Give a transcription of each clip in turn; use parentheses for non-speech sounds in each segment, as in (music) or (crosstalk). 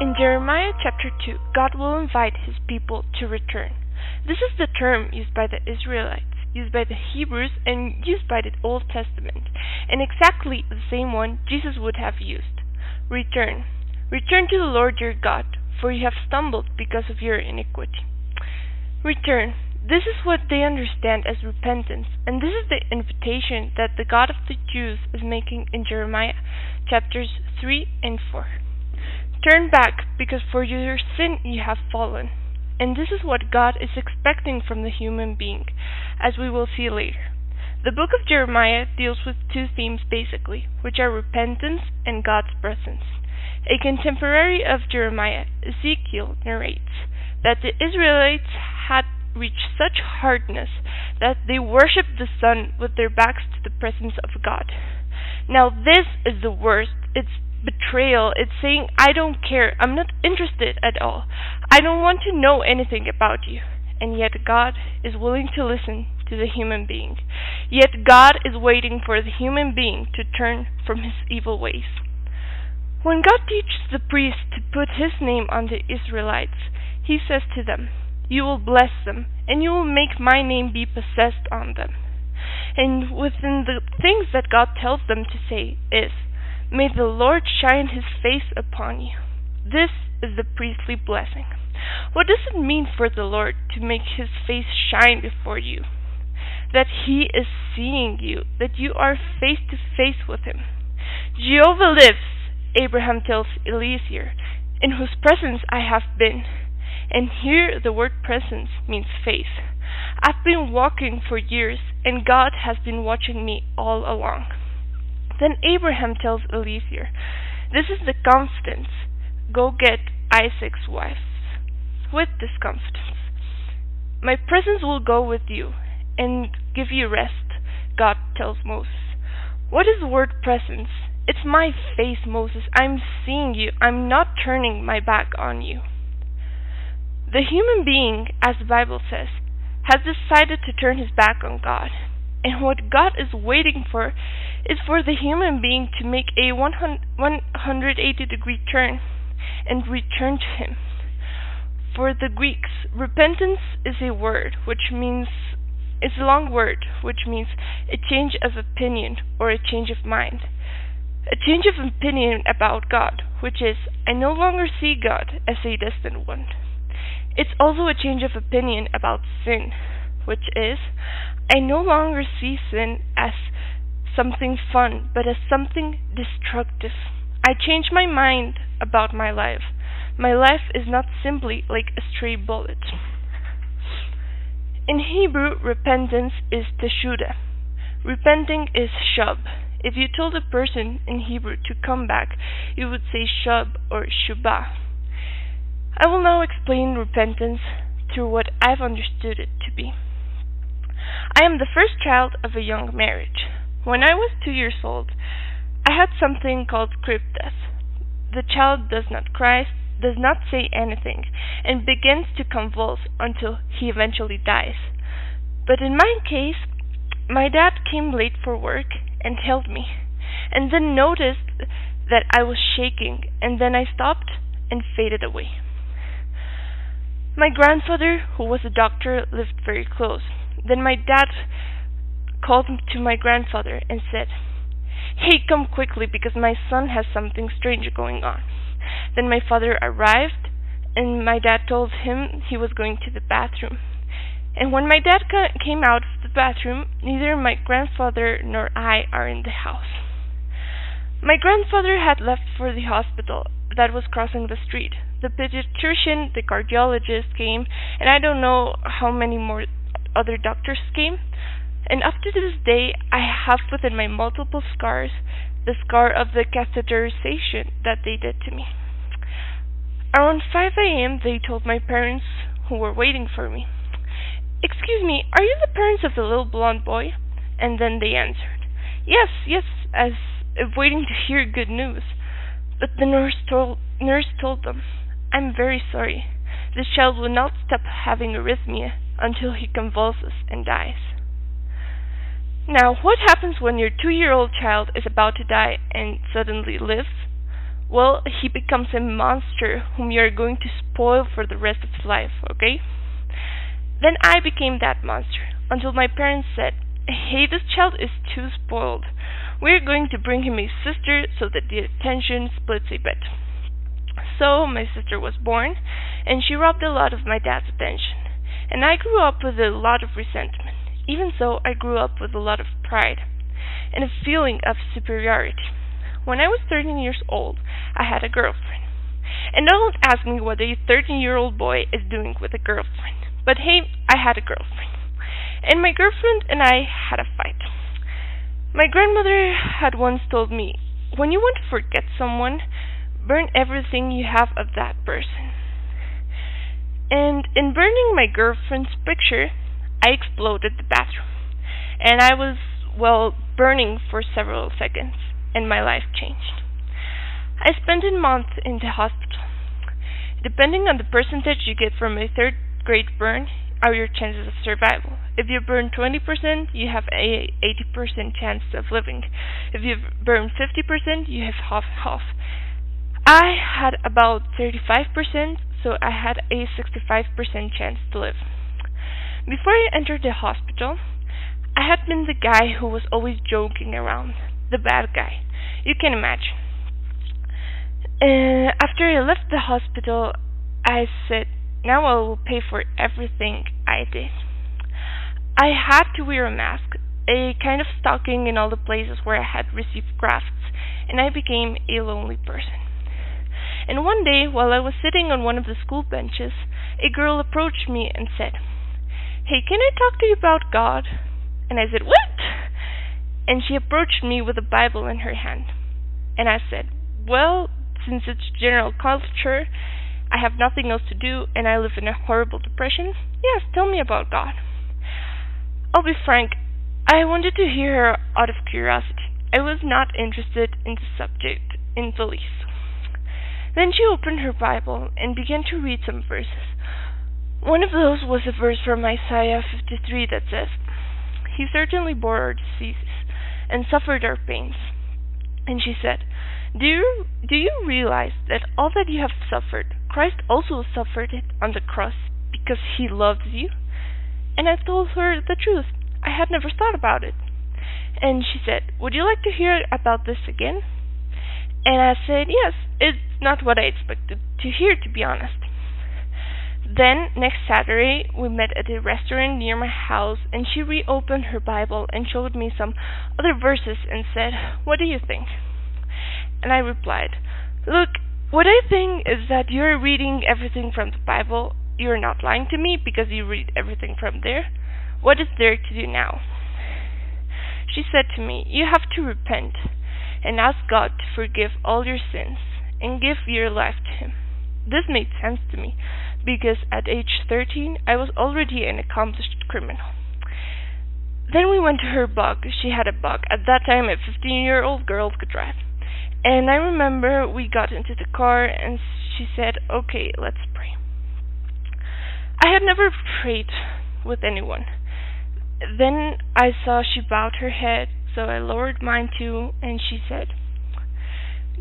In Jeremiah chapter 2, God will invite his people to return. This is the term used by the Israelites, used by the Hebrews, and used by the Old Testament, and exactly the same one Jesus would have used. Return. Return to the Lord your God, for you have stumbled because of your iniquity. Return. This is what they understand as repentance, and this is the invitation that the God of the Jews is making in Jeremiah chapters 3 and 4. Turn back, because for your sin you have fallen. And this is what God is expecting from the human being, as we will see later. The book of Jeremiah deals with two themes basically, which are repentance and God's presence. A contemporary of Jeremiah, Ezekiel, narrates that the Israelites had reached such hardness that they worshipped the sun with their backs to the presence of God. Now, this is the worst. It's betrayal. It's saying, I don't care. I'm not interested at all. I don't want to know anything about you. And yet, God is willing to listen to the human being. Yet, God is waiting for the human being to turn from his evil ways. When God teaches the priest to put his name on the Israelites, he says to them, You will bless them, and you will make my name be possessed on them. And within the things that God tells them to say is, May the Lord shine his face upon you. This is the priestly blessing. What does it mean for the Lord to make his face shine before you? That he is seeing you, that you are face to face with him. Jehovah lives, Abraham tells Eliezer, in whose presence I have been. And here the word presence means face. I've been walking for years, and God has been watching me all along. Then Abraham tells Eliezer, This is the confidence. Go get Isaac's wife. With this confidence, my presence will go with you and give you rest, God tells Moses. What is the word presence? It's my face, Moses. I'm seeing you. I'm not turning my back on you. The human being, as the Bible says, has decided to turn his back on God. And what God is waiting for is for the human being to make a 180 degree turn and return to Him. For the Greeks, repentance is a word which means it's a long word which means a change of opinion or a change of mind. A change of opinion about God, which is I no longer see God as a distant one. It's also a change of opinion about sin, which is I no longer see sin as something fun, but as something destructive. I change my mind about my life. My life is not simply like a stray bullet. In Hebrew, repentance is teshuvah. Repenting is shub. If you told a person in Hebrew to come back, you would say shub or shubah. I will now explain repentance through what I've understood it to be. I am the first child of a young marriage. When I was two years old, I had something called crib death. The child does not cry, does not say anything, and begins to convulse until he eventually dies. But in my case, my dad came late for work and held me, and then noticed that I was shaking, and then I stopped and faded away. My grandfather, who was a doctor, lived very close. Then my dad called to my grandfather and said, Hey, come quickly because my son has something strange going on. Then my father arrived and my dad told him he was going to the bathroom. And when my dad came out of the bathroom, neither my grandfather nor I are in the house. My grandfather had left for the hospital that was crossing the street. The pediatrician, the cardiologist came, and I don't know how many more other doctors came, and up to this day I have within my multiple scars the scar of the catheterization that they did to me. Around 5 a.m., they told my parents, who were waiting for me, Excuse me, are you the parents of the little blond boy? And then they answered, Yes, yes, as if waiting to hear good news. But the nurse told, nurse told them, I'm very sorry. This child will not stop having arrhythmia until he convulses and dies. Now, what happens when your two year old child is about to die and suddenly lives? well, he becomes a monster whom you are going to spoil for the rest of his life, okay? Then I became that monster, until my parents said, Hey, this child is too spoiled. We're going to bring him a sister so that the attention splits a bit. So my sister was born, and she robbed a lot of my dad's attention. And I grew up with a lot of resentment. Even so, I grew up with a lot of pride and a feeling of superiority. When I was 13 years old, I had a girlfriend. And don't ask me what a 13 year old boy is doing with a girlfriend. But hey, I had a girlfriend. And my girlfriend and I had a fight. My grandmother had once told me, when you want to forget someone, burn everything you have of that person. And in burning my girlfriend's picture, I exploded the bathroom. And I was, well, burning for several seconds, and my life changed. I spent a month in the hospital. Depending on the percentage you get from a third grade burn, are your chances of survival. If you burn 20%, you have a 80% chance of living. If you burn 50%, you have half half. I had about 35%, so I had a 65% chance to live. Before I entered the hospital, I had been the guy who was always joking around, the bad guy. You can imagine. Uh, after I left the hospital, I said, now I will pay for everything I did. I had to wear a mask, a kind of stocking in all the places where I had received grafts, and I became a lonely person. And one day, while I was sitting on one of the school benches, a girl approached me and said, Hey, can I talk to you about God? And I said, What? And she approached me with a Bible in her hand. And I said, Well, since it's general culture, I have nothing else to do and I live in a horrible depression, yes, tell me about God. I'll be frank, I wanted to hear her out of curiosity. I was not interested in the subject in the least. Then she opened her Bible and began to read some verses. One of those was a verse from Isaiah 53 that says, He certainly bore our diseases and suffered our pains. And she said, do you, do you realize that all that you have suffered, Christ also suffered it on the cross because he loves you? And I told her the truth. I had never thought about it. And she said, Would you like to hear about this again? And I said, Yes, it's not what I expected to hear, to be honest. Then, next Saturday, we met at a restaurant near my house, and she reopened her Bible and showed me some other verses and said, What do you think? And I replied, Look, what I think is that you're reading everything from the Bible. You're not lying to me because you read everything from there. What is there to do now? She said to me, You have to repent and ask God to forgive all your sins and give your life to Him. This made sense to me because at age 13 I was already an accomplished criminal. Then we went to her bug. She had a bug. At that time, a 15 year old girl could drive. And I remember we got into the car and she said, Okay, let's pray. I had never prayed with anyone. Then I saw she bowed her head, so I lowered mine too, and she said,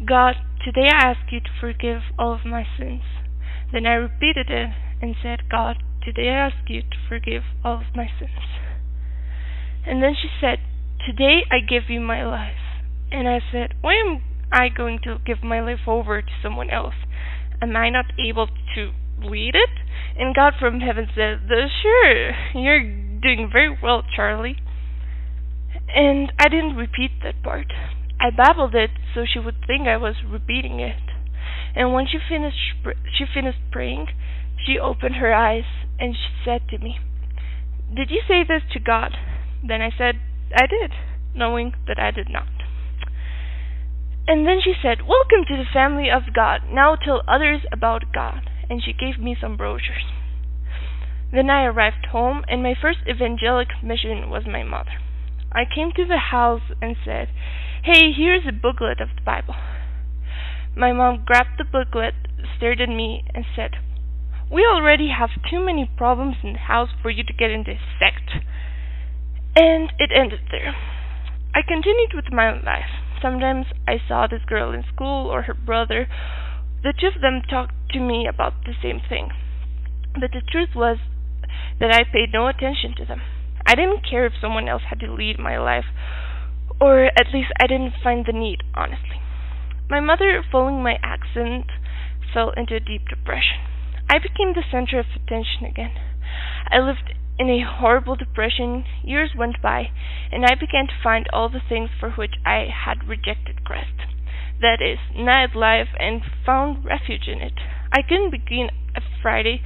God, today I ask you to forgive all of my sins. Then I repeated it and said, God, today I ask you to forgive all of my sins. And then she said, Today I give you my life. And I said, Why am I going to give my life over to someone else? Am I not able to lead it? And God from heaven said, Sure, you're doing very well, Charlie. And I didn't repeat that part. I babbled it so she would think I was repeating it. And when she finished she finished praying, she opened her eyes and she said to me, "Did you say this to God?" Then I said, "I did," knowing that I did not. And then she said, Welcome to the family of God. Now tell others about God. And she gave me some brochures. Then I arrived home, and my first evangelic mission was my mother. I came to the house and said, Hey, here's a booklet of the Bible. My mom grabbed the booklet, stared at me, and said, We already have too many problems in the house for you to get into a sect. And it ended there. I continued with my own life Sometimes I saw this girl in school or her brother. The two of them talked to me about the same thing. But the truth was that I paid no attention to them. I didn't care if someone else had to lead my life, or at least I didn't find the need, honestly. My mother, following my accent, fell into a deep depression. I became the center of attention again. I lived in a horrible depression. Years went by, and I began to find all the things for which I had rejected Christ. That is, nightlife, and found refuge in it. I couldn't begin a Friday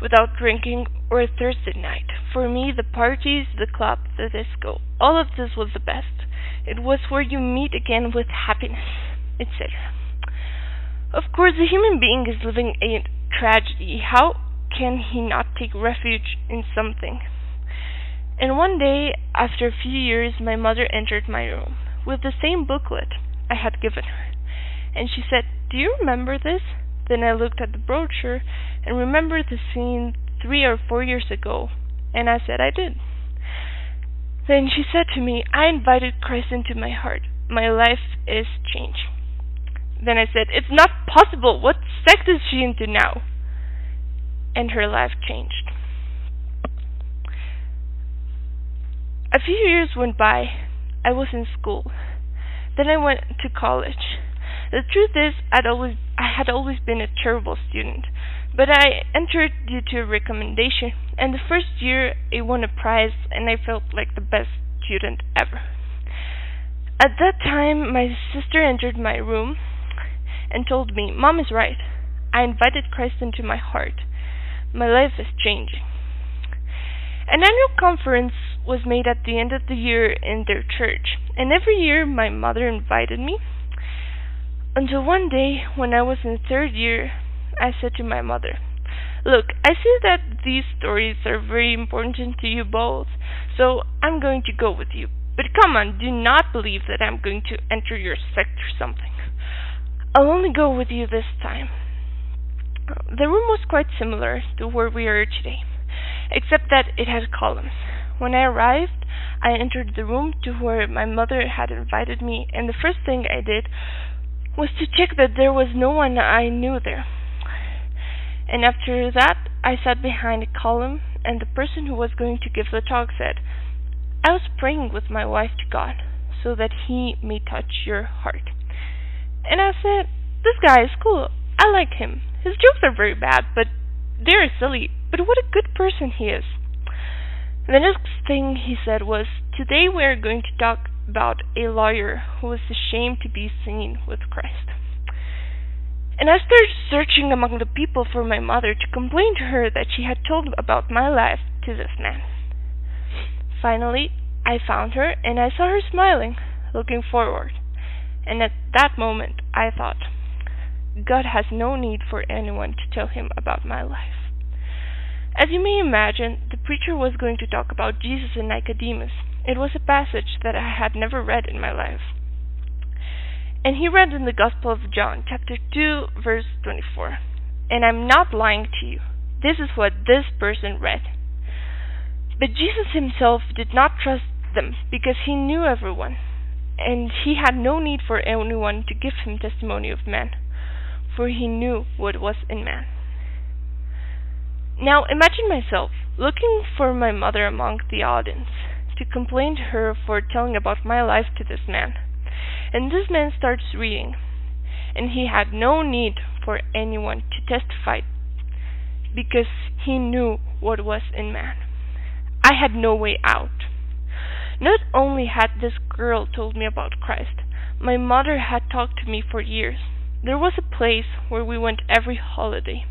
without drinking or Thursday night. For me, the parties, the club, the disco, all of this was the best. It was where you meet again with happiness, etc. Of course, a human being is living a tragedy. How can he not take refuge in something? And one day, after a few years, my mother entered my room with the same booklet I had given her, and she said, Do you remember this? Then I looked at the brochure and remembered the scene three or four years ago, and I said I did. Then she said to me, I invited Christ into my heart. My life is changed. Then I said, It's not possible. What sect is she into now? And her life changed. A few years went by. I was in school. Then I went to college. The truth is, I'd always I had always been a terrible student, but I entered due to a recommendation, and the first year I won a prize, and I felt like the best student ever. At that time, my sister entered my room and told me, Mom is right. I invited Christ into my heart. My life is changing. An annual conference was made at the end of the year in their church, and every year my mother invited me. Until one day, when I was in third year, I said to my mother, Look, I see that these stories are very important to you both, so I'm going to go with you. But come on, do not believe that I'm going to enter your sect or something. I'll only go with you this time. The room was quite similar to where we are today, except that it had columns. When I arrived, I entered the room to where my mother had invited me, and the first thing I did was to check that there was no one I knew there. And after that, I sat behind a column, and the person who was going to give the talk said, I was praying with my wife to God, so that He may touch your heart. And I said, This guy is cool. I like him. His jokes are very bad, but they're silly. But what a good person he is. The next thing he said was, Today we are going to talk about a lawyer who was ashamed to be seen with Christ. And I started searching among the people for my mother to complain to her that she had told about my life to this man. Finally, I found her and I saw her smiling, looking forward. And at that moment, I thought, God has no need for anyone to tell him about my life. As you may imagine, the preacher was going to talk about Jesus and Nicodemus. It was a passage that I had never read in my life. And he read in the Gospel of John, chapter 2, verse 24. And I'm not lying to you. This is what this person read. But Jesus himself did not trust them because he knew everyone and he had no need for anyone to give him testimony of man, for he knew what was in man. Now imagine myself looking for my mother among the audience to complain to her for telling about my life to this man. And this man starts reading, and he had no need for anyone to testify because he knew what was in man. I had no way out. Not only had this girl told me about Christ, my mother had talked to me for years. There was a place where we went every holiday.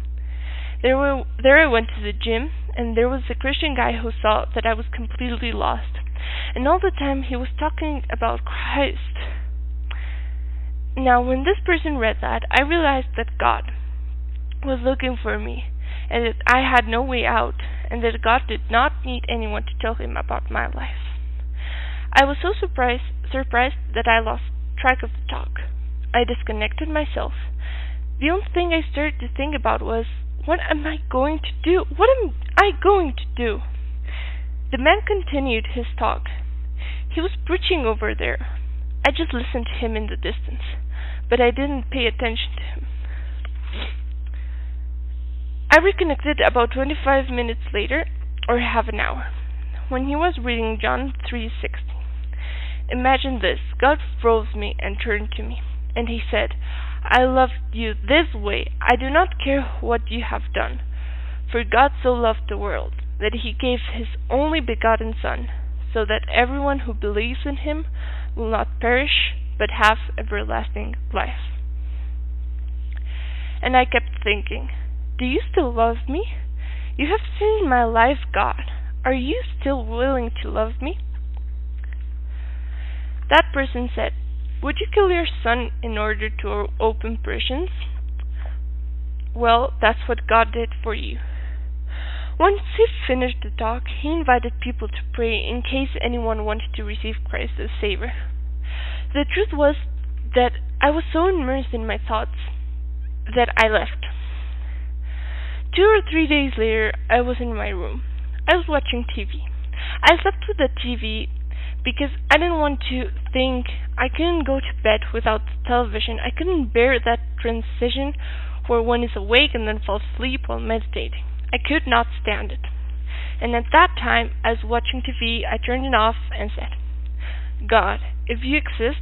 There, were, there I went to the gym, and there was a Christian guy who saw that I was completely lost. And all the time he was talking about Christ. Now, when this person read that, I realized that God was looking for me, and that I had no way out, and that God did not need anyone to tell him about my life. I was so surprised surprised that I lost track of the talk. I disconnected myself. The only thing I started to think about was what am I going to do? What am I going to do? The man continued his talk. He was preaching over there. I just listened to him in the distance, but I didn't pay attention to him. I reconnected about 25 minutes later, or half an hour, when he was reading John 3:16. Imagine this. God froze me and turned to me, and he said, I love you this way. I do not care what you have done. For God so loved the world that he gave his only begotten Son, so that everyone who believes in him will not perish, but have everlasting life. And I kept thinking, do you still love me? You have seen my life, God. Are you still willing to love me? That person said, Would you kill your son in order to open prisons? Well, that's what God did for you. Once he finished the talk, he invited people to pray in case anyone wanted to receive Christ as Savior. The truth was that I was so immersed in my thoughts that I left. Two or three days later, I was in my room. I was watching TV. I slept with the TV because I didn't want to think. I couldn't go to bed without television. I couldn't bear that transition where one is awake and then falls asleep while meditating. I could not stand it. And at that time, I was watching TV, I turned it off and said, God, if you exist,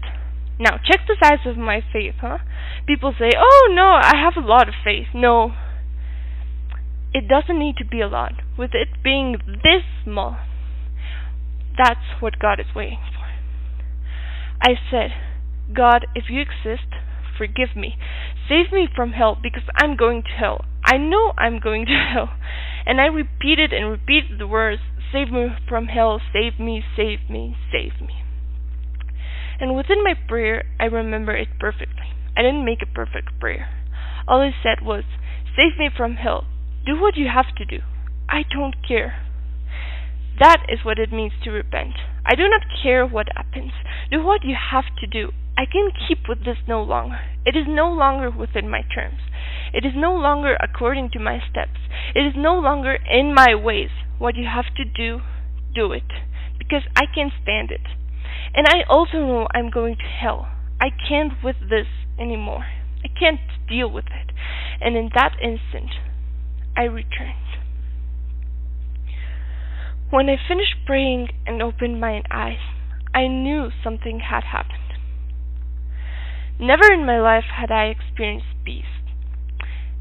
now check the size of my faith, huh? People say, oh no, I have a lot of faith. No. It doesn't need to be a lot. With it being this small, that's what God is waiting for. I said, God, if you exist, forgive me. Save me from hell because I'm going to hell. I know I'm going to (laughs) hell. And I repeated and repeated the words, Save me from hell, save me, save me, save me. And within my prayer, I remember it perfectly. I didn't make a perfect prayer. All I said was, Save me from hell. Do what you have to do. I don't care. That is what it means to repent. I do not care what happens. Do what you have to do. I can keep with this no longer. It is no longer within my terms. It is no longer according to my steps. It is no longer in my ways. What you have to do, do it. Because I can't stand it. And I also know I'm going to hell. I can't with this anymore. I can't deal with it. And in that instant, I returned. When I finished praying and opened my eyes, I knew something had happened. Never in my life had I experienced peace.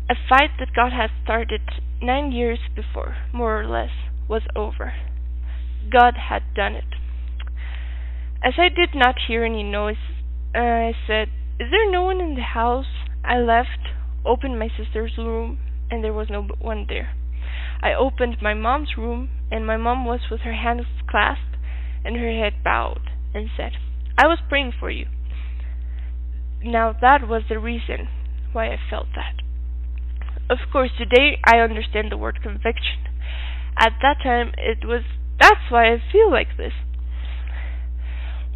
A fight that God had started nine years before, more or less, was over. God had done it. As I did not hear any noise, uh, I said, Is there no one in the house? I left, opened my sister's room, and there was no one there. I opened my mom's room, and my mom was with her hands clasped and her head bowed, and said, I was praying for you. Now that was the reason why I felt that. Of course, today I understand the word conviction. At that time, it was, that's why I feel like this.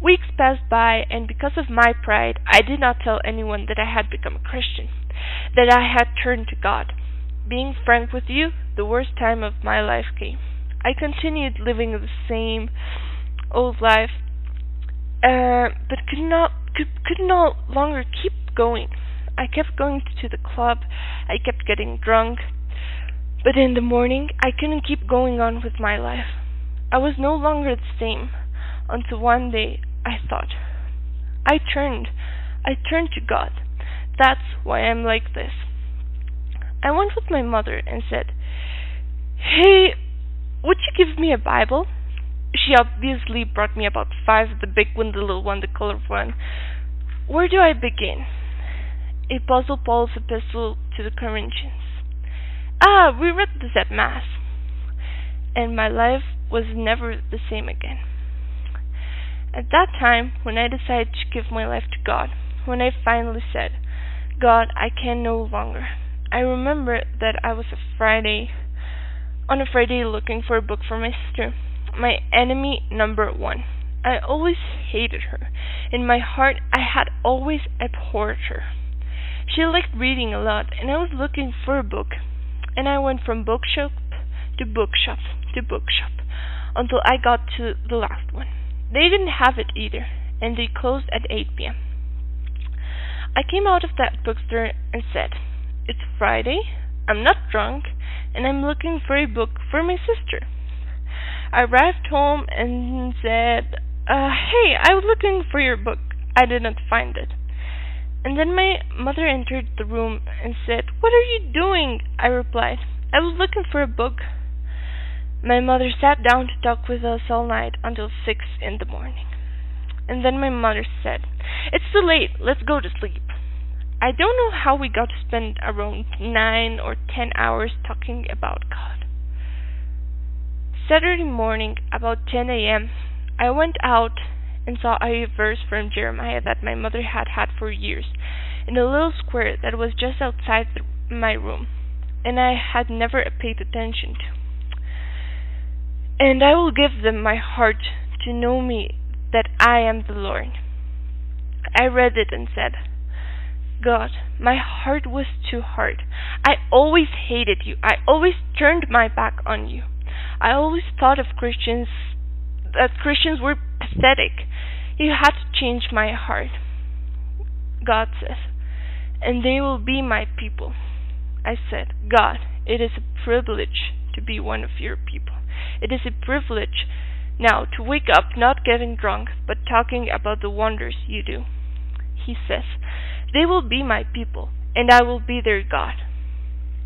Weeks passed by, and because of my pride, I did not tell anyone that I had become a Christian, that I had turned to God. Being frank with you, the worst time of my life came. I continued living the same old life, uh, but could not could could no longer keep going. I kept going to the club. I kept getting drunk. But in the morning, I couldn't keep going on with my life. I was no longer the same until one day I thought. I turned. I turned to God. That's why I'm like this. I went with my mother and said, Hey, would you give me a Bible? She obviously brought me about five, the big one, the little one, the colored one. Where do I begin? Apostle Paul's epistle to the Corinthians. Ah, we read this at Mass. And my life was never the same again. At that time, when I decided to give my life to God, when I finally said, God, I can no longer, I remember that I was a Friday on a Friday looking for a book for my sister, my enemy number one. I always hated her. In my heart, I had always abhorred her. She liked reading a lot, and I was looking for a book. And I went from bookshop to bookshop to bookshop until I got to the last one. They didn't have it either, and they closed at 8 p.m. I came out of that bookstore and said, It's Friday, I'm not drunk, and I'm looking for a book for my sister. I arrived home and said, uh, Hey, I was looking for your book. I didn't find it. And then my mother entered the room and said, What are you doing? I replied, I was looking for a book. My mother sat down to talk with us all night until six in the morning. And then my mother said, It's too late, let's go to sleep. I don't know how we got to spend around nine or ten hours talking about God. Saturday morning, about 10 a.m., I went out and saw a verse from Jeremiah that my mother had had for years in a little square that was just outside the, my room, and I had never paid attention to. And I will give them my heart to know me that I am the Lord. I read it and said, God, my heart was too hard. I always hated you. I always turned my back on you. I always thought of Christians that Christians were pathetic. You had to change my heart. God says, and they will be my people. I said, God, it is a privilege to be one of your people. It is a privilege now to wake up not getting drunk, but talking about the wonders you do. He says, They will be my people, and I will be their God.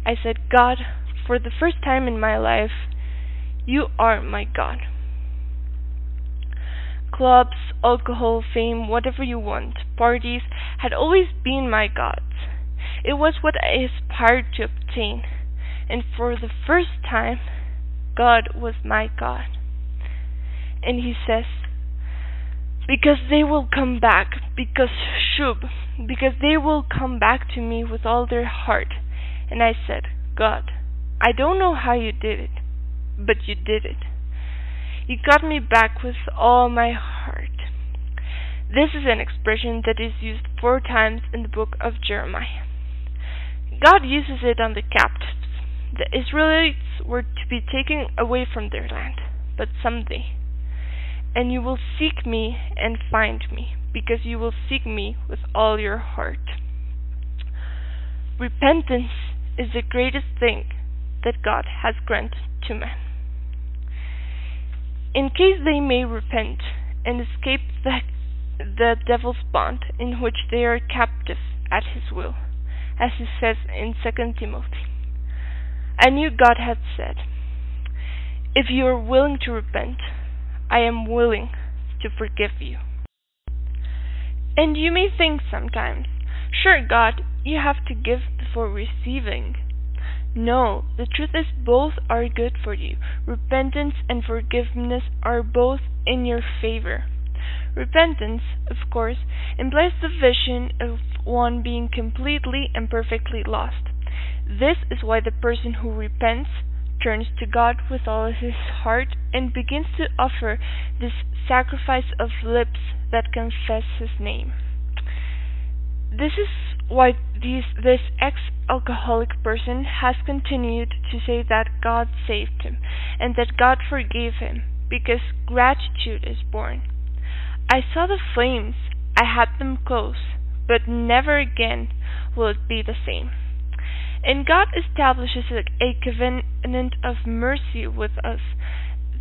I said, God, for the first time in my life, you are my God clubs, alcohol, fame, whatever you want, parties, had always been my gods. It was what I aspired to obtain, and for the first time, God was my God. And he says, because they will come back, because Shub, because they will come back to me with all their heart. And I said, God, I don't know how you did it, but you did it. You got me back with all my heart. This is an expression that is used four times in the book of Jeremiah. God uses it on the captives. The Israelites were to be taken away from their land, but someday. And you will seek me and find me, because you will seek me with all your heart. Repentance is the greatest thing that God has granted to man in case they may repent and escape the, the devil's bond in which they are captive at his will, as he says in 2 Timothy. I knew God had said, If you are willing to repent, I am willing to forgive you. And you may think sometimes, Sure, God, you have to give before receiving. No, the truth is both are good for you. Repentance and forgiveness are both in your favor. Repentance, of course, implies the vision of one being completely and perfectly lost. This is why the person who repents turns to God with all his heart and begins to offer this sacrifice of lips that confess his name. This is why these, this ex-alcoholic person has continued to say that God saved him and that God forgave him, because gratitude is born. I saw the flames, I had them close, but never again will it be the same. And God establishes a covenant of mercy with us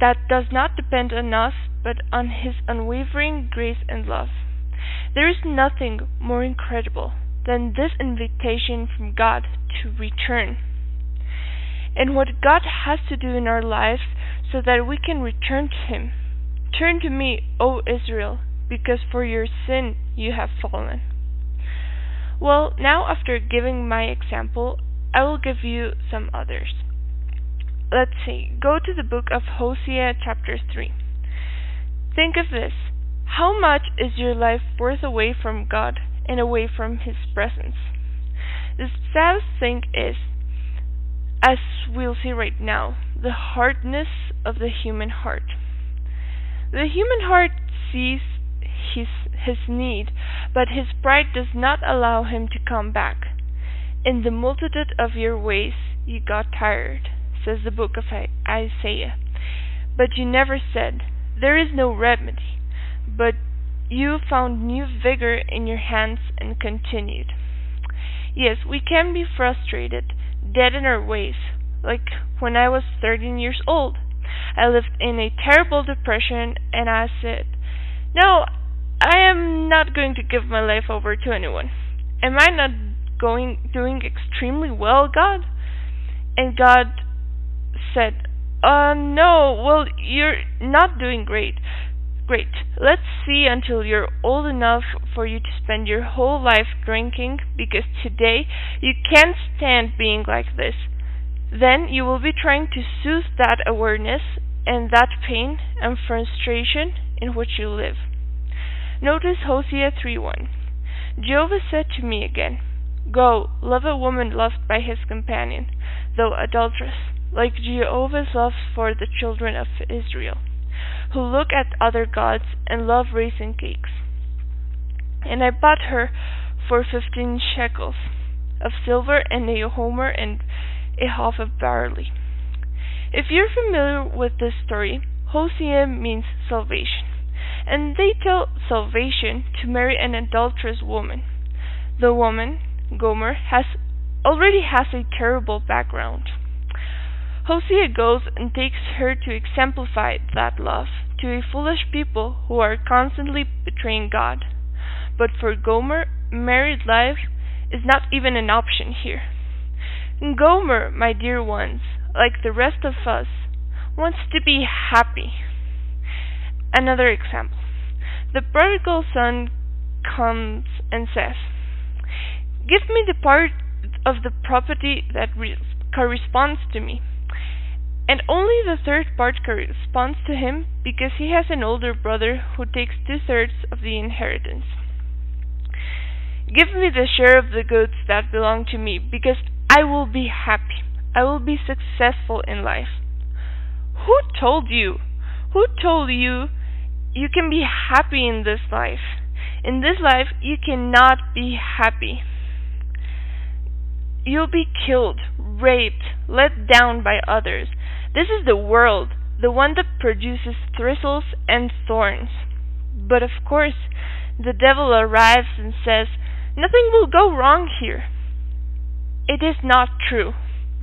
that does not depend on us, but on His unwavering grace and love. There is nothing more incredible than this invitation from God to return. And what God has to do in our lives so that we can return to Him. Turn to me, O Israel, because for your sin you have fallen. Well, now after giving my example, I will give you some others. Let's see, go to the book of Hosea, chapter 3. Think of this how much is your life worth away from God and away from His presence. The saddest thing is, as we'll see right now, the hardness of the human heart. The human heart sees his, his need, but his pride does not allow him to come back. In the multitude of your ways you got tired, says the book of Isaiah. But you never said, There is no remedy, but you found new vigor in your hands and continued. Yes, we can be frustrated, dead in our ways, like when I was 13 years old. I lived in a terrible depression and I said, No, I am not going to give my life over to anyone. Am I not going doing extremely well, God? And God said, Uh no, well you're not doing great. Great. Let's see until you're old enough for you to spend your whole life drinking because today you can't stand being like this. Then you will be trying to soothe that awareness and that pain and frustration in which you live. Notice Hosea 3:1. Jehovah said to me again, Go, love a woman loved by his companion, though adulteress, like Jehovah's love for the children of Israel who look at other gods and love raisin cakes. And I bought her for fifteen shekels of silver and a homer and a half of barley. If you're familiar with this story, Hosea means salvation, and they tell salvation to marry an adulterous woman. The woman, Gomer, has already has a terrible background. Hosea goes and takes her to exemplify that love to a foolish people who are constantly betraying God. But for Gomer, married life is not even an option here. Gomer, my dear ones, like the rest of us, wants to be happy. Another example. The prodigal son comes and says, Give me the part of the property that corresponds to me and only the third part corresponds to him because he has an older brother who takes two-thirds of the inheritance. Give me the share of the goods that belong to me because I will be happy. I will be successful in life. Who told you? Who told you you can be happy in this life? In this life, you cannot be happy. You'll be killed, raped, let down by others. This is the world, the one that produces thistles and thorns. But of course, the devil arrives and says, Nothing will go wrong here. It is not true.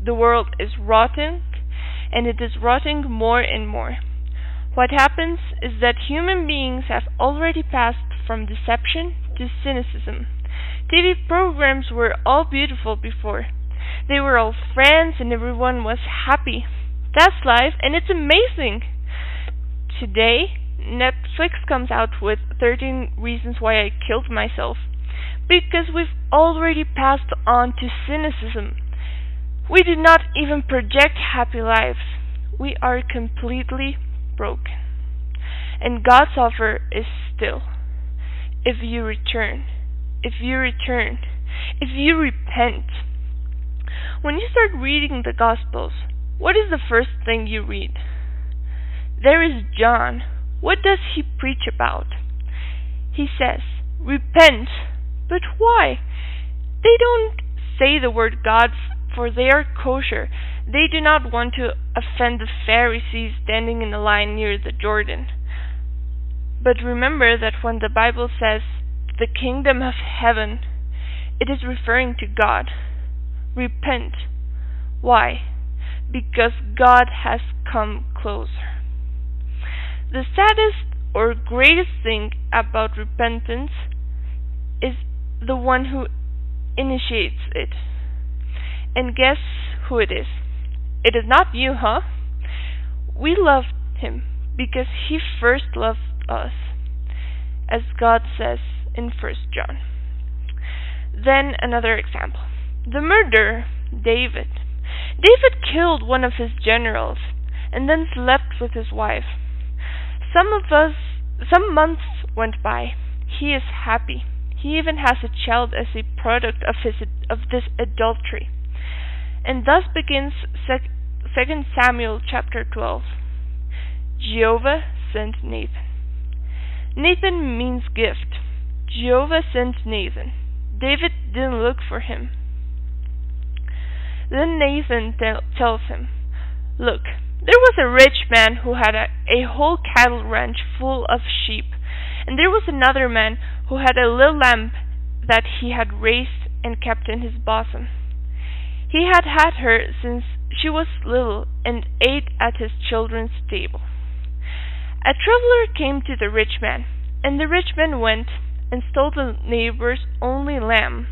The world is rotting, and it is rotting more and more. What happens is that human beings have already passed from deception to cynicism. TV programs were all beautiful before. They were all friends and everyone was happy. That's life, and it's amazing. Today, Netflix comes out with 13 reasons why I killed myself. Because we've already passed on to cynicism. We do not even project happy lives. We are completely broken. And God's offer is still if you return, if you return, if you repent. When you start reading the Gospels, what is the first thing you read? There is John. What does he preach about? He says, Repent. But why? They don't say the word God, for they are kosher. They do not want to offend the Pharisees standing in a line near the Jordan. But remember that when the Bible says the kingdom of heaven, it is referring to God. Repent. Why? because God has come closer. The saddest or greatest thing about repentance is the one who initiates it. And guess who it is? It is not you, huh? We love him because he first loved us, as God says in 1 John. Then another example. The murderer, David, David killed one of his generals and then slept with his wife. Some of us some months went by. He is happy. He even has a child as a product of his of this adultery. And thus begins sec, 2 Samuel chapter 12. Jehovah sent Nathan. Nathan means gift. Jehovah sent Nathan. David didn't look for him. Then Nathan tells him, Look, there was a rich man who had a, a whole cattle ranch full of sheep, And there was another man who had a little lamb that he had raised and kept in his bosom. He had had her since she was little, and ate at his children's table. A traveler came to the rich man, and the rich man went and stole the neighbor's only lamb,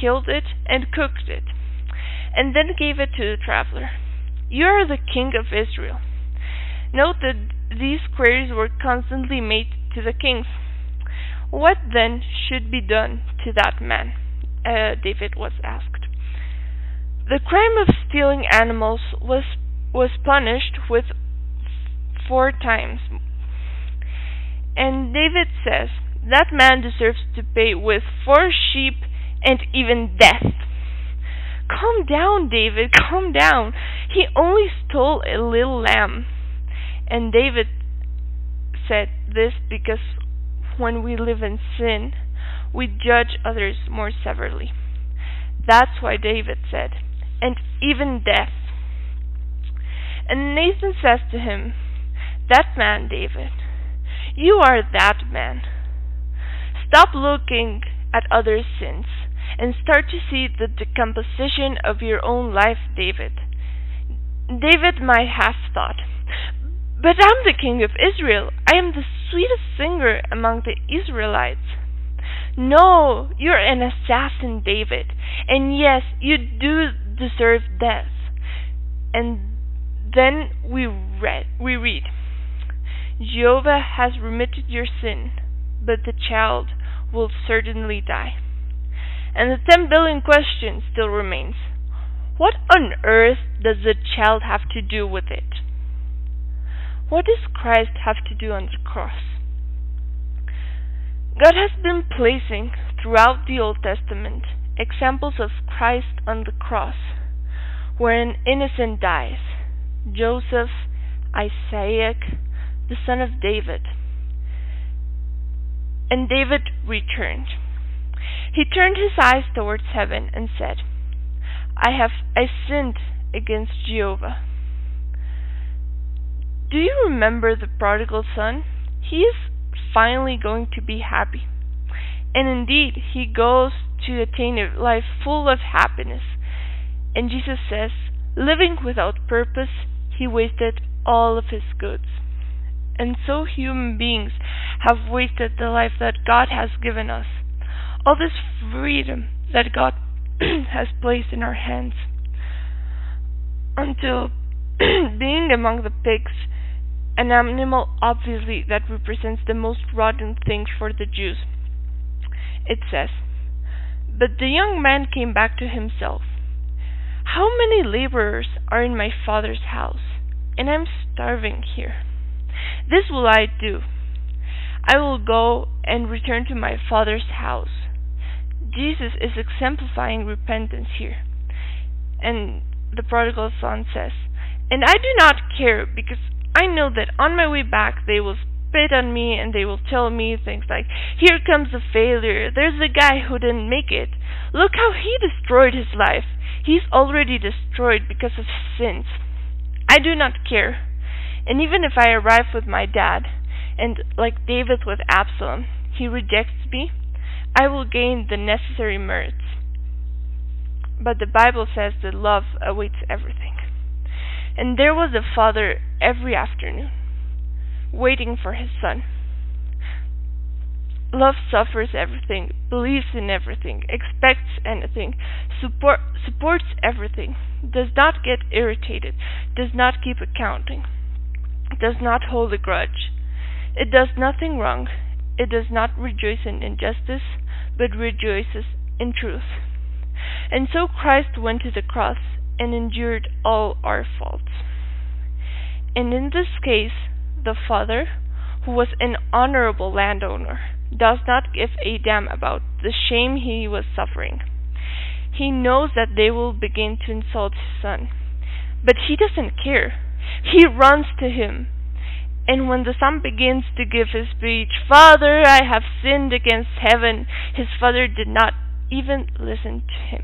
killed it, and cooked it, and then gave it to the traveler. You are the king of Israel. Note that these queries were constantly made to the kings. What then should be done to that man? Uh, David was asked. The crime of stealing animals was was punished with four times. And David says that man deserves to pay with four sheep and even death. Calm down, David, calm down. He only stole a little lamb. And David said this because when we live in sin, we judge others more severely. That's why David said, and even death. And Nathan says to him, That man, David, you are that man. Stop looking at others' sins and start to see the decomposition of your own life, David. David might have thought, but I'm the king of Israel. I am the sweetest singer among the Israelites. No, you're an assassin, David. And yes, you do deserve death. And then we read, we read, Jehovah has remitted your sin, but the child will certainly die. And the 10 billion question still remains. What on earth does the child have to do with it? What does Christ have to do on the cross? God has been placing throughout the Old Testament examples of Christ on the cross, where an innocent dies Joseph, Isaac, the son of David. And David returned. He turned his eyes towards heaven and said, I have I sinned against Jehovah. Do you remember the prodigal son? He is finally going to be happy. And indeed, he goes to attain a life full of happiness. And Jesus says, living without purpose, he wasted all of his goods. And so human beings have wasted the life that God has given us. All this freedom that God (clears throat) has placed in our hands. Until (clears throat) being among the pigs an animal obviously that represents the most rotten thing for the Jews. It says, But the young man came back to himself. How many laborers are in my father's house, and I'm starving here. This will I do. I will go and return to my father's house. Jesus is exemplifying repentance here. And the prodigal son says, And I do not care because I know that on my way back they will spit on me and they will tell me things like, Here comes a failure. There's a guy who didn't make it. Look how he destroyed his life. He's already destroyed because of his sins. I do not care. And even if I arrive with my dad, and like David with Absalom, he rejects me, I will gain the necessary merits. But the Bible says that love awaits everything. And there was a father every afternoon, waiting for his son. Love suffers everything, believes in everything, expects anything, support, supports everything, does not get irritated, does not keep accounting, does not hold a grudge. It does nothing wrong, it does not rejoice in injustice, but rejoices in truth. And so Christ went to the cross and endured all our faults. And in this case, the father, who was an honorable landowner, does not give a damn about the shame he was suffering. He knows that they will begin to insult his son, but he doesn't care. He runs to him. And when the son begins to give his speech, Father, I have sinned against heaven, his father did not even listen to him.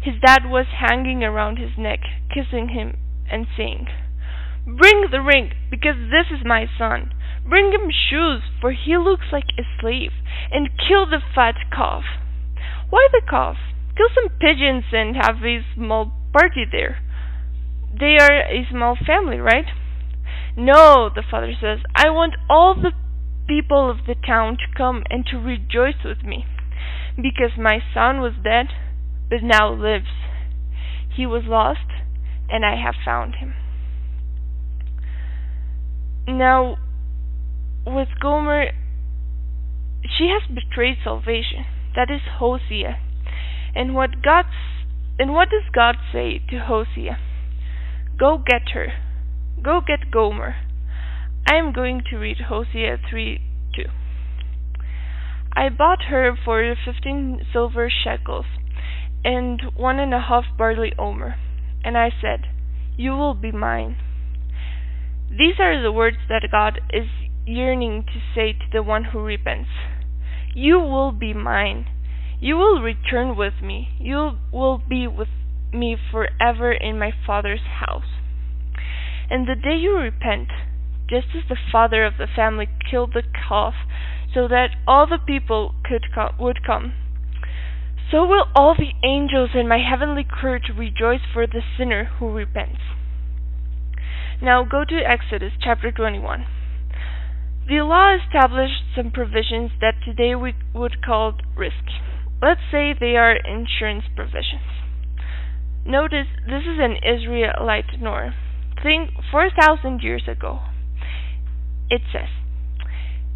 His dad was hanging around his neck, kissing him and saying, Bring the ring, because this is my son. Bring him shoes, for he looks like a slave. And kill the fat calf. Why the calf? Kill some pigeons and have a small party there. They are a small family, right? No, the father says, I want all the people of the town to come and to rejoice with me, because my son was dead, but now lives. He was lost, and I have found him. Now, with Gomer, she has betrayed salvation. That is Hosea. And what God and what does God say to Hosea? Go get her. Go get Gomer. I am going to read Hosea 3 2. I bought her for fifteen silver shekels and one and a half barley omer, and I said, You will be mine. These are the words that God is yearning to say to the one who repents. You will be mine. You will return with me. You will be with me forever in my Father's house. And the day you repent, just as the father of the family killed the calf so that all the people could would come, so will all the angels in my heavenly court rejoice for the sinner who repents. Now go to Exodus chapter 21. The law established some provisions that today we would call risky. Let's say they are insurance provisions. Notice this is an Israelite norm. Think 4,000 years ago. It says,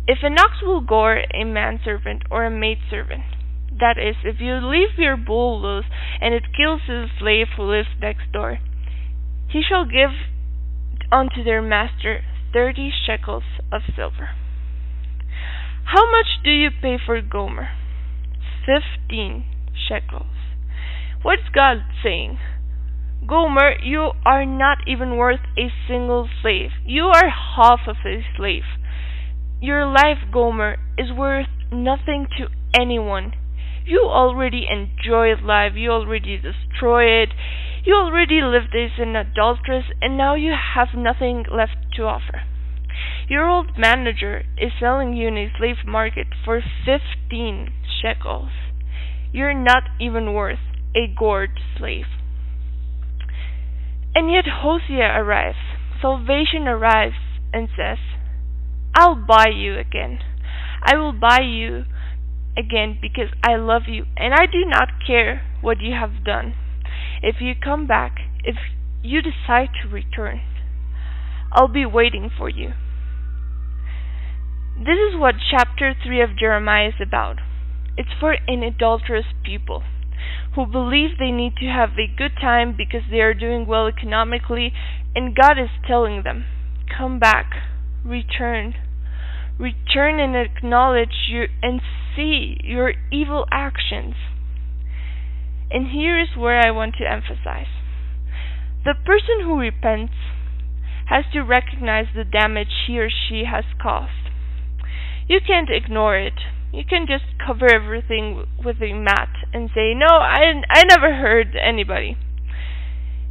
If an ox will gore a manservant or a maidservant, that is, if you leave your bull loose and it kills his slave who lives next door, he shall give unto their master thirty shekels of silver. How much do you pay for Gomer? Fifteen shekels. What's God saying? Gomer, you are not even worth a single slave. You are half of a slave. Your life, Gomer, is worth nothing to anyone. You already enjoyed life. You already destroy it. You already lived as an adulteress, and now you have nothing left to offer. Your old manager is selling you in a slave market for fifteen shekels. You're not even worth a gored slave. And yet Hosea arrives, salvation arrives, and says, I'll buy you again. I will buy you again because I love you, and I do not care what you have done. If you come back, if you decide to return, I'll be waiting for you. This is what chapter 3 of Jeremiah is about. It's for an adulterous people who believe they need to have a good time because they are doing well economically, and God is telling them, Come back, return. Return and acknowledge your and see your evil actions. And here is where I want to emphasize. The person who repents has to recognize the damage he or she has caused. You can't ignore it. You can just cover everything with a mat and say, No, I, I never hurt anybody.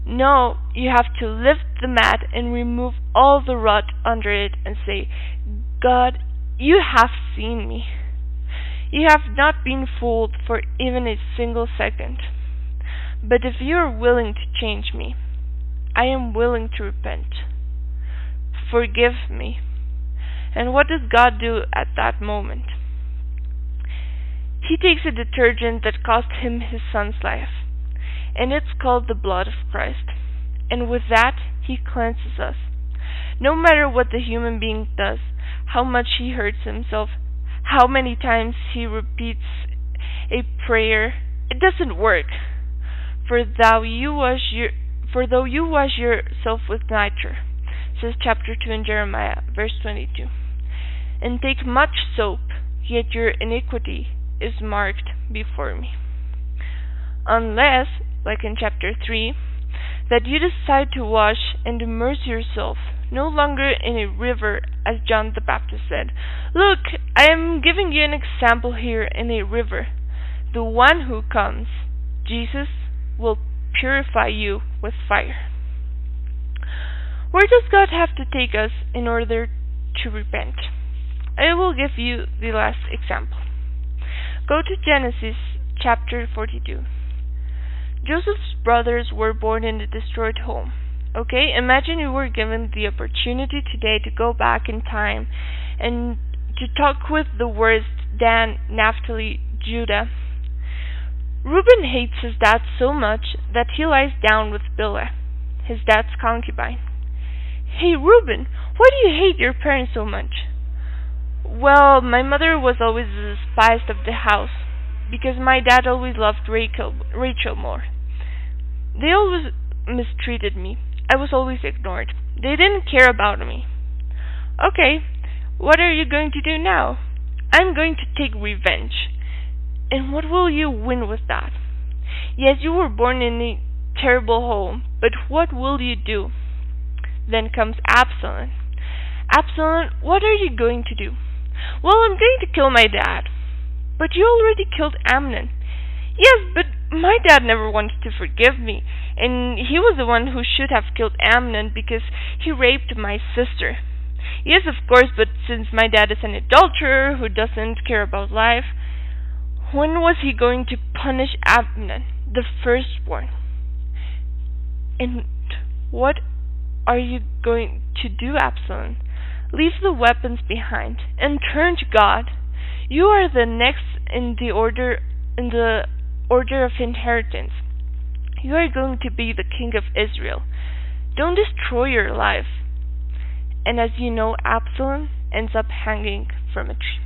No, you have to lift the mat and remove all the rot under it and say, God, you have seen me. You have not been fooled for even a single second. But if you are willing to change me, I am willing to repent. Forgive me. And what does God do at that moment? He takes a detergent that cost him his son's life, and it's called the blood of Christ. And with that, he cleanses us. No matter what the human being does, how much he hurts himself, how many times he repeats a prayer, it doesn't work. For thou you wash your for though you wash yourself with nitre, says chapter two in Jeremiah, verse twenty two, and take much soap, yet your iniquity is marked before me. Unless, like in chapter 3, that you decide to wash and immerse yourself no longer in a river, as John the Baptist said. Look, I am giving you an example here in a river. The one who comes, Jesus, will purify you with fire. Where does God have to take us in order to repent? I will give you the last example. Go to Genesis chapter 42. Joseph's brothers were born in a destroyed home. Okay, imagine you were given the opportunity today to go back in time and to talk with the worst Dan, Naphtali, Judah. Reuben hates his dad so much that he lies down with Bilhah, his dad's concubine. Hey, Reuben, why do you hate your parents so much? Well, my mother was always despised of the house because my dad always loved Rachel, Rachel more. They always mistreated me. I was always ignored. They didn't care about me. Okay, what are you going to do now? I'm going to take revenge. And what will you win with that? Yes, you were born in a terrible home, but what will you do? Then comes Absalom. Absalom, what are you going to do? Well, I'm going to kill my dad. But you already killed Amnon. Yes, but my dad never wanted to forgive me, and he was the one who should have killed Amnon because he raped my sister. Yes, of course, but since my dad is an adulterer who doesn't care about life, when was he going to punish Amnon, the firstborn? And what are you going to do, Absalom? Leave the weapons behind and turn to God. You are the next in the order in the order of inheritance. You are going to be the king of Israel. Don't destroy your life. And as you know, Absalom ends up hanging from a tree.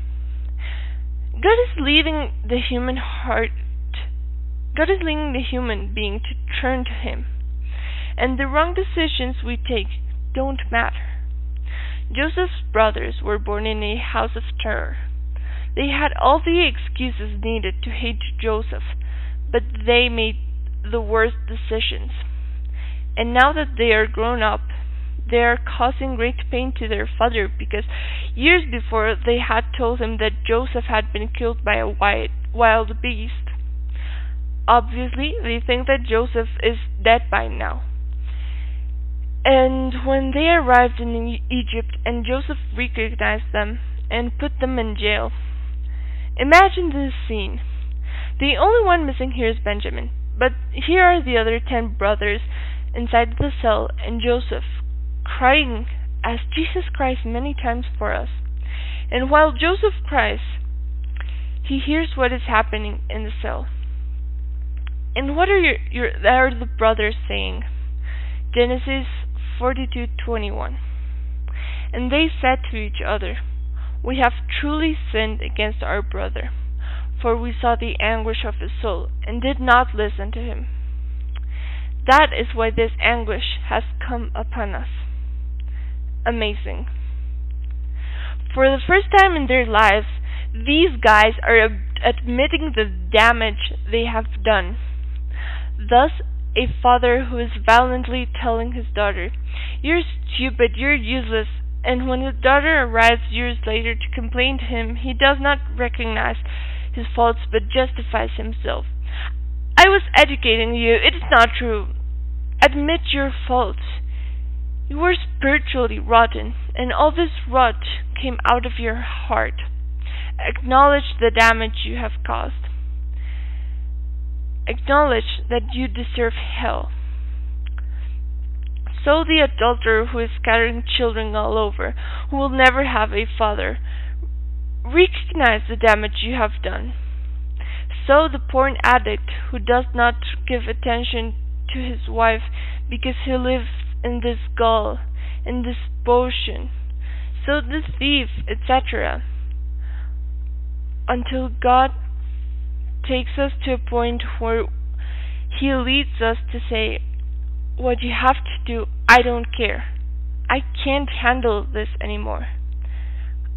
God is leading the human heart God is leading the human being to turn to him. And the wrong decisions we take don't matter. Joseph's brothers were born in a house of terror. They had all the excuses needed to hate Joseph, but they made the worst decisions. And now that they are grown up, they are causing great pain to their father because years before they had told him that Joseph had been killed by a wild beast. Obviously, they think that Joseph is dead by now. And when they arrived in Egypt and Joseph recognized them and put them in jail, imagine this scene. The only one missing here is Benjamin, but here are the other ten brothers inside the cell and Joseph crying as Jesus cries many times for us. And while Joseph cries, he hears what is happening in the cell. And what are your, your are the brothers saying? Genesis 42:21. And they said to each other, We have truly sinned against our brother, for we saw the anguish of his soul and did not listen to him. That is why this anguish has come upon us amazing. For the first time in their lives, these guys are admitting the damage they have done. Thus, a father who is violently telling his daughter, You're stupid, you're useless, and when his daughter arrives years later to complain to him, he does not recognize his faults but justifies himself. I was educating you, it is not true. Admit your faults. You were spiritually rotten, and all this rot came out of your heart. Acknowledge the damage you have caused. Acknowledge that you deserve hell. So the adulterer who is scattering children all over, who will never have a father, recognize the damage you have done. So the porn addict who does not give attention to his wife because he lives in this gall, in this potion, so the thief, etc. Until God takes us to a point where He leads us to say, What you have to do, I don't care. I can't handle this anymore.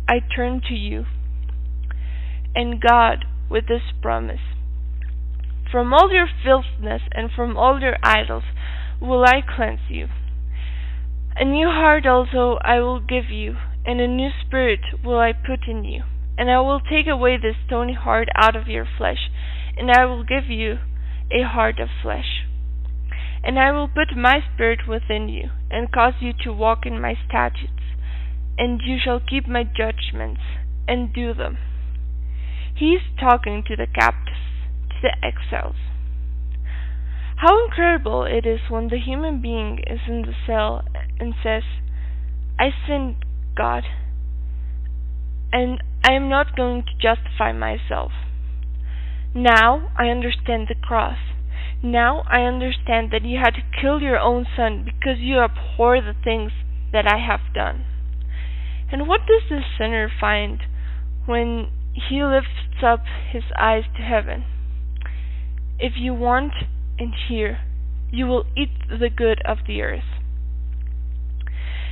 I turn to you. And God, with this promise, from all your filthiness and from all your idols will I cleanse you. A new heart also I will give you, and a new spirit will I put in you. And I will take away the stony heart out of your flesh, and I will give you a heart of flesh. And I will put my spirit within you, and cause you to walk in my statutes, and you shall keep my judgments, and do them. He is talking to the captives, to the exiles. How incredible it is when the human being is in the cell and says, I sinned, God, and I am not going to justify myself. Now I understand the cross. Now I understand that you had to kill your own son because you abhor the things that I have done. And what does the sinner find when he lifts up his eyes to heaven? If you want and hear, you will eat the good of the earth.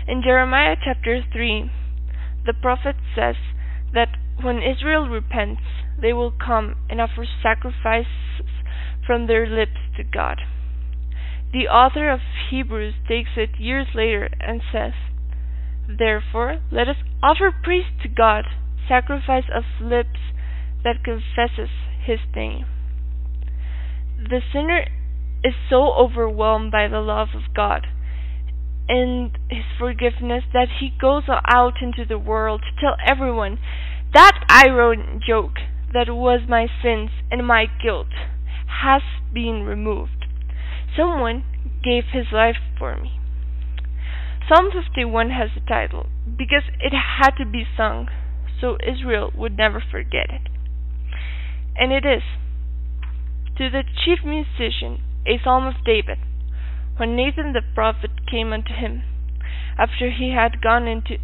In Jeremiah chapter 3, the prophet says that when Israel repents, they will come and offer sacrifices from their lips to God. The author of Hebrews takes it years later and says, Therefore, let us offer praise to God, sacrifice of lips that confesses his name. The sinner is so overwhelmed by the love of God and his forgiveness that he goes out into the world to tell everyone that iron joke that was my sins and my guilt has been removed. Someone gave his life for me. Psalm 51 has the title because it had to be sung so Israel would never forget it. And it is to the chief musician, a psalm of David, when Nathan the prophet came unto him after he had gone into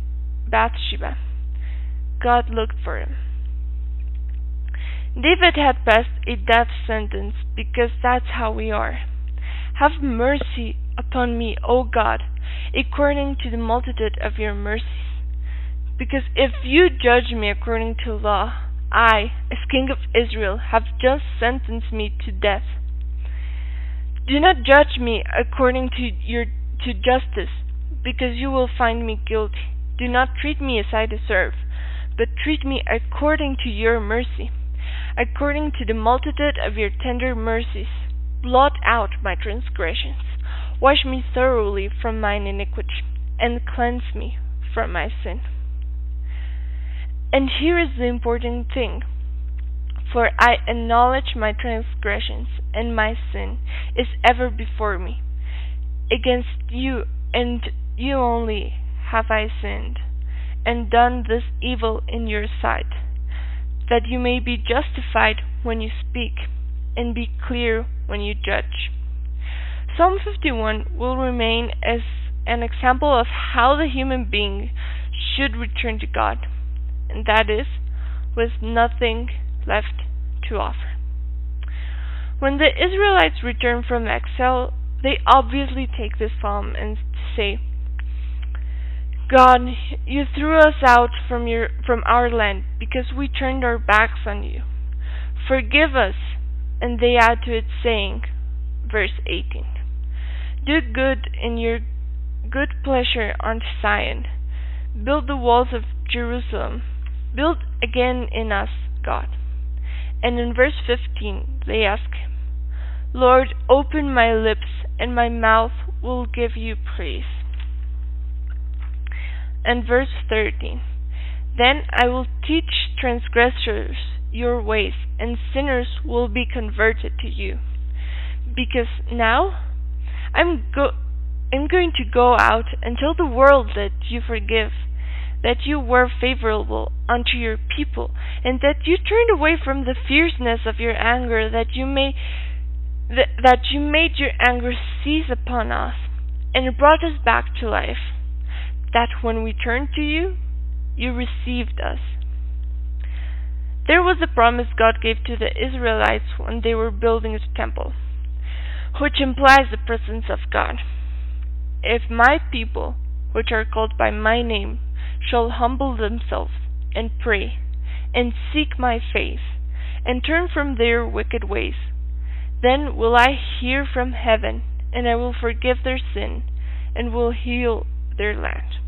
Bathsheba. God looked for him. David had passed a death sentence because that's how we are. Have mercy upon me, O God, according to the multitude of your mercies. Because if you judge me according to law, I, as king of Israel, have just sentenced me to death. Do not judge me according to your to justice, because you will find me guilty. Do not treat me as I deserve, but treat me according to your mercy. According to the multitude of your tender mercies, blot out my transgressions. Wash me thoroughly from mine iniquity, and cleanse me from my sin. And here is the important thing. For I acknowledge my transgressions, and my sin is ever before me. Against you and you only have I sinned and done this evil in your sight, that you may be justified when you speak, and be clear when you judge. Psalm 51 will remain as an example of how the human being should return to God, and that is, with nothing left to offer. When the Israelites return from exile, they obviously take this psalm and say, God, you threw us out from your from our land because we turned our backs on you. Forgive us. And they add to it saying, verse 18, Do good in your good pleasure unto Zion. Build the walls of Jerusalem. Build again in us, God. And in verse 15 they ask him, Lord, open my lips, and my mouth will give you praise and verse 13 Then I will teach transgressors your ways, and sinners will be converted to you. Because now I'm go I'm going to go out and tell the world that you forgive, that you were favorable unto your people, and that you turned away from the fierceness of your anger, that you may th- that you made your anger cease upon us, and brought us back to life that when we turned to you, you received us. There was a promise God gave to the Israelites when they were building the temple, which implies the presence of God. If my people, which are called by my name, shall humble themselves and pray, and seek my face, and turn from their wicked ways, then will I hear from heaven, and I will forgive their sin, and will heal their land.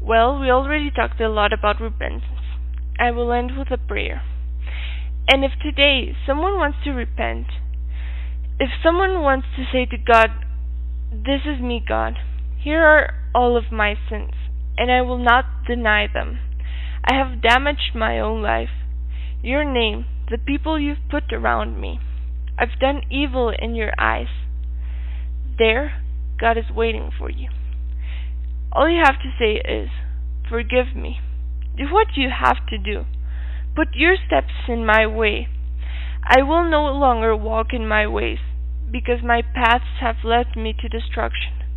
Well, we already talked a lot about repentance. I will end with a prayer. And if today someone wants to repent If someone wants to say to God, This is me, God, here are all of my sins, and I will not deny them. I have damaged my own life, your name, the people you've put around me. I've done evil in your eyes. There, God is waiting for you. All you have to say is, Forgive me. Do what you have to do. Put your steps in my way. I will no longer walk in my ways, because my paths have led me to destruction.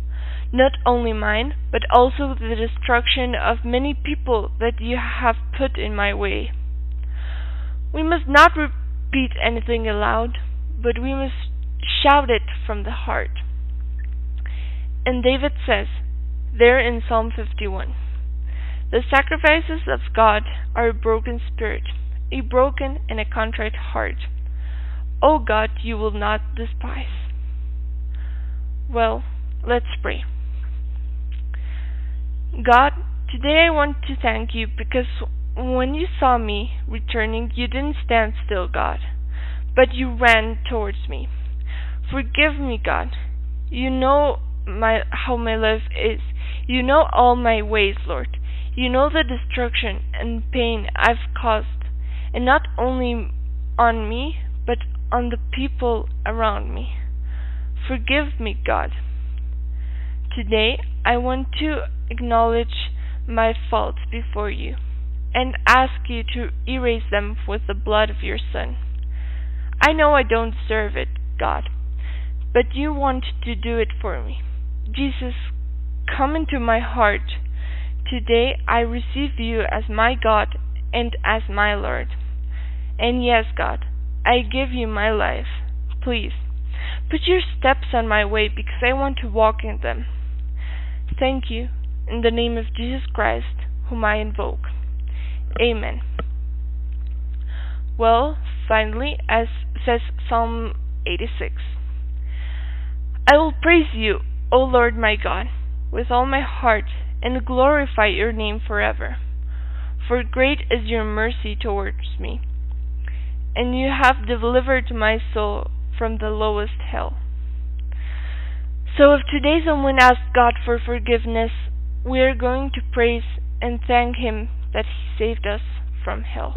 Not only mine, but also the destruction of many people that you have put in my way. We must not repeat anything aloud, but we must shout it from the heart. And David says, there in Psalm 51, The sacrifices of God are a broken spirit, a broken and a contrite heart. O God, you will not despise. Well, let's pray. God, today I want to thank you because when you saw me returning, you didn't stand still, God, but you ran towards me. Forgive me, God. You know my how my life is. You know all my ways, Lord. You know the destruction and pain I've caused, and not only on me, but on the people around me. Forgive me, God. Today I want to acknowledge my faults before you and ask you to erase them with the blood of your Son. I know I don't deserve it, God, but you want to do it for me. Jesus, come into my heart. Today I receive you as my God and as my Lord. And yes, God, I give you my life. Please, put your steps on my way because I want to walk in them. Thank you, in the name of Jesus Christ, whom I invoke. Amen. Well, finally, as says Psalm 86 I will praise you, O Lord my God, with all my heart, and glorify your name forever. For great is your mercy towards me, and you have delivered my soul from the lowest hell. So if today someone asks God for forgiveness, we are going to praise and thank Him that He saved us from hell.